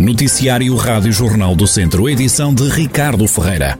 Noticiário Rádio Jornal do Centro, edição de Ricardo Ferreira.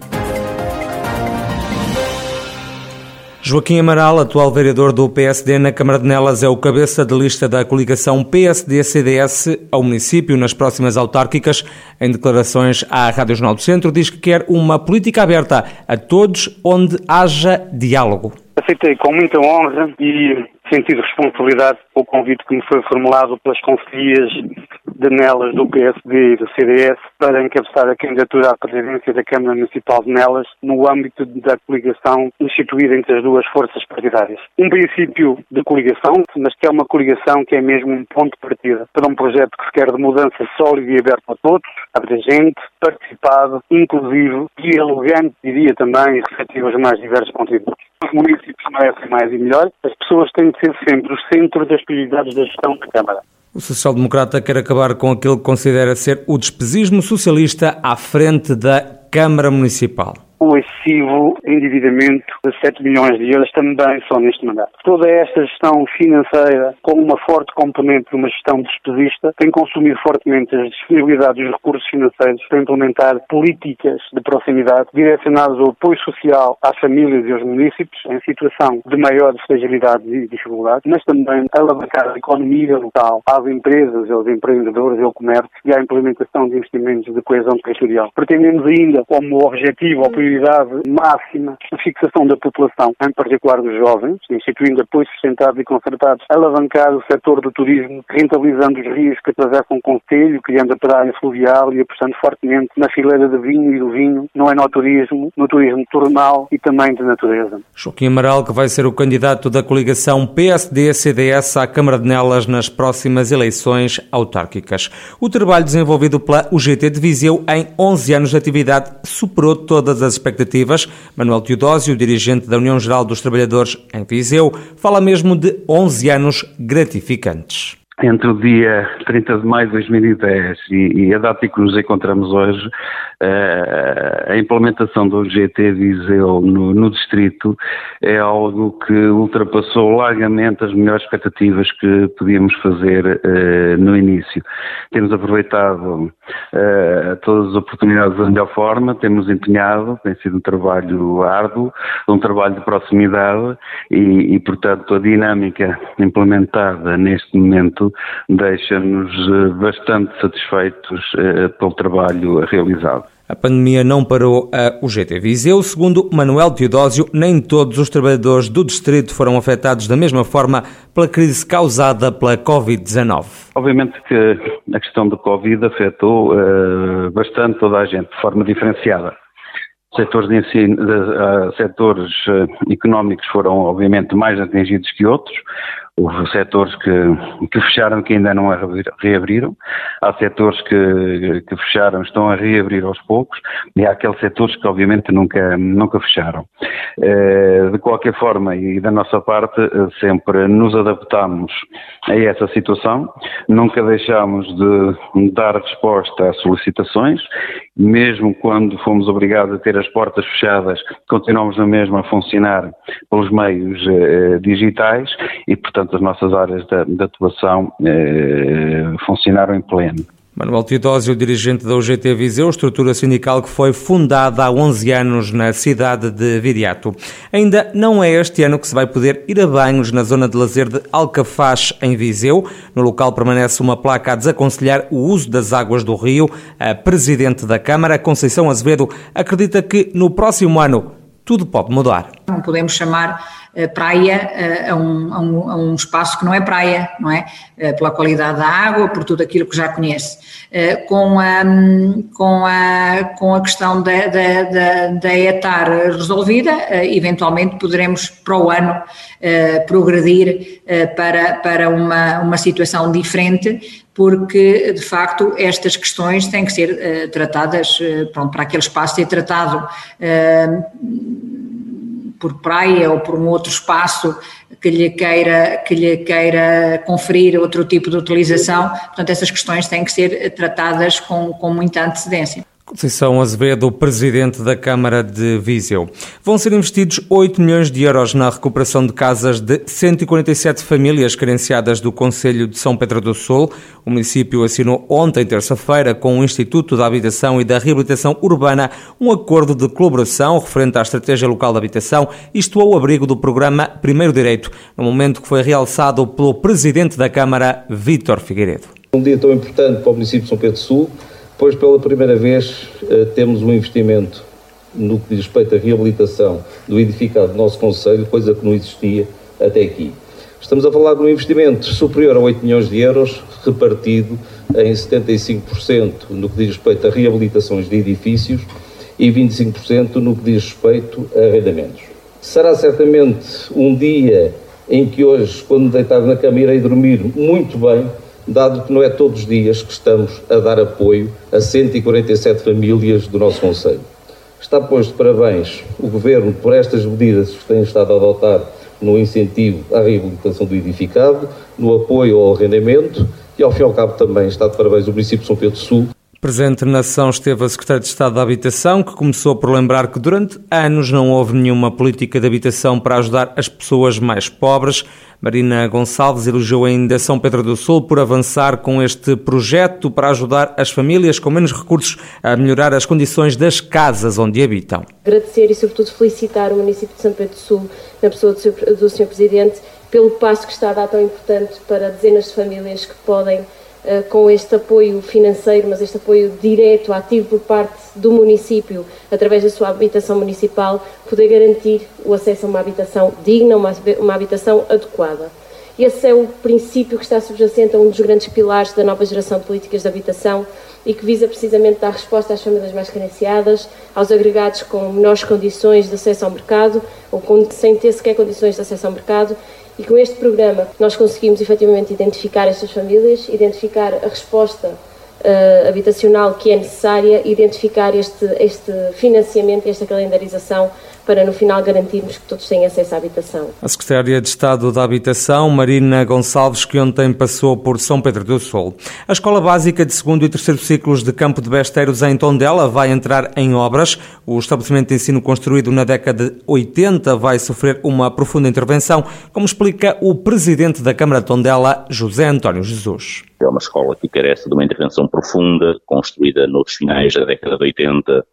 Joaquim Amaral, atual vereador do PSD na Câmara de Nelas, é o cabeça de lista da coligação PSD-CDS ao município nas próximas autárquicas. Em declarações à Rádio Jornal do Centro, diz que quer uma política aberta a todos onde haja diálogo. Aceitei com muita honra e sentido responsabilidade o convite que me foi formulado pelas conselheiras de Nelas do PSD e do CDS para encabeçar a candidatura à presidência da Câmara Municipal de Nelas no âmbito da coligação instituída entre as duas forças partidárias. Um princípio de coligação, mas que é uma coligação que é mesmo um ponto de partida para um projeto que se quer de mudança sólida e aberto a todos, abrangente, participado, inclusivo, dialogante, diria também, e receptivo aos mais diversos contributos. Os municípios merecem mais e melhor, as pessoas têm de ser sempre o centro das prioridades da gestão da Câmara. O social-democrata quer acabar com aquilo que considera ser o despesismo socialista à frente da Câmara Municipal o excessivo endividamento de 7 milhões de euros também só neste mandato. Toda esta gestão financeira, com uma forte componente de uma gestão despesista, tem consumido fortemente as disponibilidades dos recursos financeiros para implementar políticas de proximidade direcionadas ao apoio social às famílias e aos municípios em situação de maior fragilidade e dificuldade, mas também alavancar a economia local às empresas, aos empreendedores e ao comércio e à implementação de investimentos de coesão territorial. Pretendemos ainda, como objetivo, ao prioridade máxima a fixação da população, em particular dos jovens, instituindo apoios sustentados e concertados, alavancar o setor do turismo, rentabilizando os rios que atravessam o Conselho, criando a praia fluvial e apostando fortemente na fileira de vinho e do vinho, no turismo, no turismo tornal e também de natureza. Joaquim Amaral, que vai ser o candidato da coligação PSD-CDS à Câmara de Nelas nas próximas eleições autárquicas. O trabalho desenvolvido pela UGT de Viseu em 11 anos de atividade superou todas as expectativas. Manuel Teodósio, dirigente da União Geral dos Trabalhadores em Viseu, fala mesmo de 11 anos gratificantes entre o dia 30 de maio de 2010 e, e a data em que nos encontramos hoje, uh, a implementação do GT Viseu no, no, distrito é algo que ultrapassou largamente as melhores expectativas que podíamos fazer uh, no início. Temos aproveitado uh, todas as oportunidades da melhor forma, temos empenhado, tem sido um trabalho árduo, um trabalho de proximidade e, e portanto, a dinâmica implementada neste momento deixa-nos eh, bastante satisfeitos eh, pelo trabalho realizado. A pandemia não parou a UGT Viseu. Segundo Manuel Teodósio, nem todos os trabalhadores do distrito foram afetados da mesma forma pela crise causada pela Covid-19. Obviamente que a questão do Covid afetou uh, bastante toda a gente, de forma diferenciada. Setores, de ensino, de, uh, setores uh, económicos foram, obviamente, mais atingidos que outros. Houve setores que, que fecharam que ainda não reabriram, há setores que, que fecharam, estão a reabrir aos poucos, e há aqueles setores que obviamente nunca, nunca fecharam. Eh, de qualquer forma, e da nossa parte, eh, sempre nos adaptamos a essa situação, nunca deixamos de dar resposta às solicitações, mesmo quando fomos obrigados a ter as portas fechadas, continuamos na mesma a funcionar pelos meios eh, digitais e, portanto, portanto, as nossas áreas de, de atuação eh, funcionaram em pleno. Manuel Teodósio, dirigente da UGT Viseu, estrutura sindical que foi fundada há 11 anos na cidade de Viriato. Ainda não é este ano que se vai poder ir a banhos na zona de lazer de Alcafaz, em Viseu. No local permanece uma placa a desaconselhar o uso das águas do rio. A presidente da Câmara, Conceição Azevedo, acredita que no próximo ano tudo pode mudar. Não podemos chamar praia eh, a um, a, um, a um, espaço que não é praia, não é? Eh, pela qualidade da água, por tudo aquilo que já conhece. Com a, com a, com a questão da, da, da, da ETAR resolvida, eventualmente poderemos para o ano progredir para, para uma, uma situação diferente, porque de facto estas questões têm que ser tratadas, pronto, para aquele espaço ser tratado por praia ou por um outro espaço que lhe queira, que lhe queira conferir outro tipo de utilização. Portanto, essas questões têm que ser tratadas com, com muita antecedência. Conceição Azevedo, presidente da Câmara de Viseu. Vão ser investidos 8 milhões de euros na recuperação de casas de 147 famílias carenciadas do Conselho de São Pedro do Sul. O município assinou ontem, terça-feira, com o Instituto da Habitação e da Reabilitação Urbana um acordo de colaboração referente à estratégia local de habitação, isto ao abrigo do programa Primeiro Direito, no momento que foi realçado pelo presidente da Câmara, Vítor Figueiredo. Um dia tão importante para o município de São Pedro do Sul Pois pela primeira vez eh, temos um investimento no que diz respeito à reabilitação do edificado do nosso Conselho, coisa que não existia até aqui. Estamos a falar de um investimento superior a 8 milhões de euros, repartido em 75% no que diz respeito a reabilitações de edifícios e 25% no que diz respeito a arrendamentos. Será certamente um dia em que hoje, quando deitado na cama, irei dormir muito bem, dado que não é todos os dias que estamos a dar apoio a 147 famílias do nosso Conselho. Está, pois, de parabéns o Governo por estas medidas que tem estado a adotar no incentivo à reabilitação do edificado, no apoio ao arrendamento e, ao fim e ao cabo, também está de parabéns o município de São Pedro Sul Presente na ação esteve a Secretária de Estado da Habitação, que começou por lembrar que durante anos não houve nenhuma política de habitação para ajudar as pessoas mais pobres. Marina Gonçalves elogiou ainda São Pedro do Sul por avançar com este projeto para ajudar as famílias com menos recursos a melhorar as condições das casas onde habitam. Agradecer e, sobretudo, felicitar o município de São Pedro do Sul, na pessoa do Sr. Presidente, pelo passo que está a dar tão importante para dezenas de famílias que podem com este apoio financeiro, mas este apoio direto, ativo por parte do município, através da sua habitação municipal, poder garantir o acesso a uma habitação digna, uma, uma habitação adequada. Esse é o princípio que está subjacente a um dos grandes pilares da nova geração de políticas de habitação e que visa precisamente dar resposta às famílias mais carenciadas, aos agregados com menores condições de acesso ao mercado ou com, sem ter sequer condições de acesso ao mercado e com este programa nós conseguimos efetivamente identificar estas famílias, identificar a resposta uh, habitacional que é necessária, identificar este, este financiamento, esta calendarização para no final garantirmos que todos têm acesso à habitação. A Secretária de Estado da Habitação, Marina Gonçalves, que ontem passou por São Pedro do Sul. A Escola Básica de segundo e terceiro ciclos de Campo de Besteiros em Tondela vai entrar em obras. O estabelecimento de ensino construído na década de 80 vai sofrer uma profunda intervenção, como explica o presidente da Câmara de Tondela, José António Jesus. É uma escola que carece de uma intervenção profunda, construída nos finais da década de 80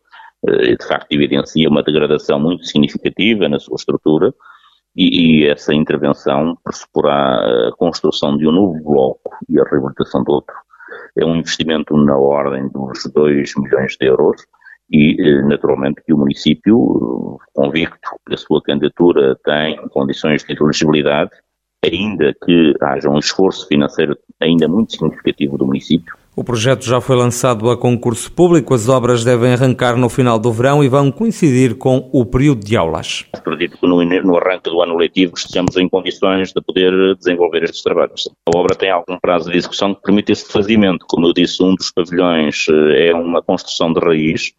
eh, de facto evidencia uma degradação muito significativa na sua estrutura e, e, essa intervenção pressuporá a construção de um novo bloco e a reabilitação de outro. É um investimento na ordem dos 2 milhões de euros e, eh, naturalmente, que o município, convicto que a sua candidatura tem condições de elegibilidade, ainda que haja um esforço financeiro ainda muito significativo do município, o projeto já foi lançado a concurso público. As obras devem arrancar no final do verão e vão coincidir com o período de aulas. Acredito que no, arranque do ano letivo estejamos em condições de poder desenvolver estes trabalhos. A obra tem algum prazo de execução que permite esse fazimento. Como eu disse, um dos pavilhões eh, é uma construção de raiz.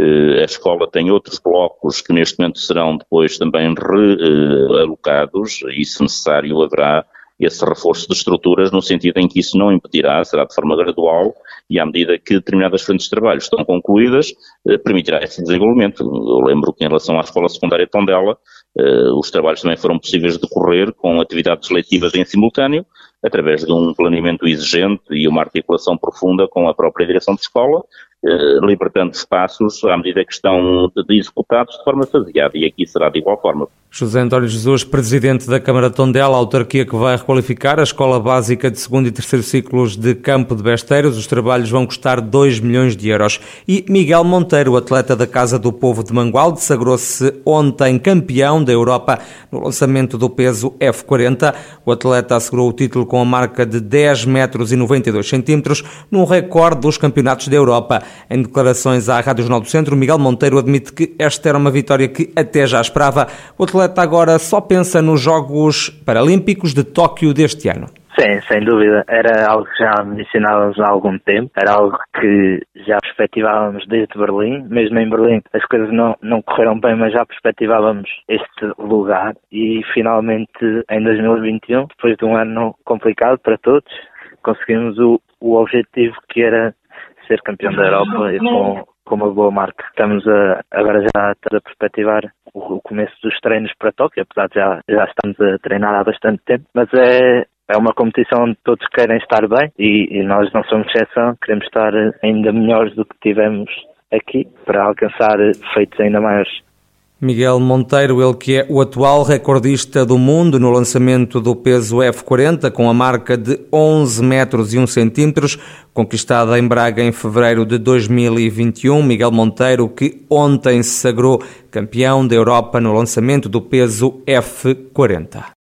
Eh, a escola tem outros blocos que neste momento serão depois também realocados e, se necessário, haverá esse reforço de estruturas no sentido em que isso não impedirá, será de forma gradual e à medida que determinadas frentes de trabalho estão concluídas, eh, permitirá esse desenvolvimento. Eu lembro que em relação à escola secundária de Tondela, eh, os trabalhos também foram possíveis de decorrer com atividades letivas em simultâneo, através de um planeamento exigente e uma articulação profunda com a própria direção de escola, libertando espaços à medida que estão executados de forma faseada, e aqui será de igual forma. José António Jesus, presidente da Câmara de Tondela, autarquia que vai requalificar a Escola Básica de segundo e terceiro ciclos de Campo de Besteiros. Os trabalhos vão custar 2 milhões de euros. E Miguel Monteiro, atleta da Casa do Povo de Mangualde, sagrou-se ontem campeão da Europa no lançamento do peso F40. O atleta assegurou o título com a marca de 10 metros e 92 centímetros, num recorde dos campeonatos da Europa. Em declarações à Rádio Jornal do Centro, Miguel Monteiro admite que esta era uma vitória que até já esperava. O atleta agora só pensa nos Jogos Paralímpicos de Tóquio deste ano. Sim, sem dúvida. Era algo que já mencionávamos há algum tempo, era algo que já perspectivávamos desde Berlim. Mesmo em Berlim as coisas não, não correram bem, mas já perspectivávamos este lugar. E finalmente em 2021, depois de um ano complicado para todos, conseguimos o, o objetivo que era ser campeão da Europa com, com uma boa marca. Estamos a, agora já a perspectivar o, o começo dos treinos para Tóquio, apesar de já, já estamos a treinar há bastante tempo, mas é, é uma competição onde todos querem estar bem e, e, nós não somos exceção, queremos estar ainda melhores do que tivemos aqui para alcançar feitos ainda maiores. Miguel Monteiro, ele que é o atual recordista do mundo no lançamento do peso F40, com a marca de 11 metros e 1 centímetros, conquistada em Braga em fevereiro de 2021. Miguel Monteiro, que ontem se sagrou campeão da Europa no lançamento do peso F40.